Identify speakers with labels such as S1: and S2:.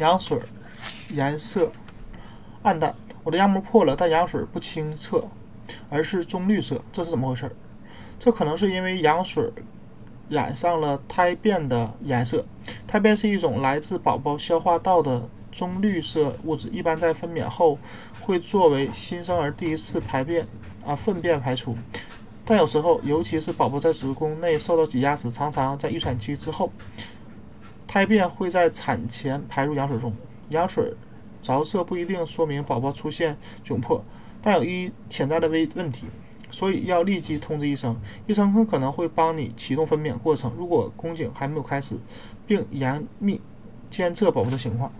S1: 羊水颜色暗淡，我的羊膜破了，但羊水不清澈，而是棕绿色，这是怎么回事？这可能是因为羊水染上了胎便的颜色。胎便是一种来自宝宝消化道的棕绿色物质，一般在分娩后会作为新生儿第一次排便啊粪便排出。但有时候，尤其是宝宝在子宫内受到挤压时，常常在预产期之后，胎便会在产前排入羊水中。羊水着色不一定说明宝宝出现窘迫，但有一潜在的危问题，所以要立即通知医生。医生很可能会帮你启动分娩过程，如果宫颈还没有开始，并严密监测宝宝的情况。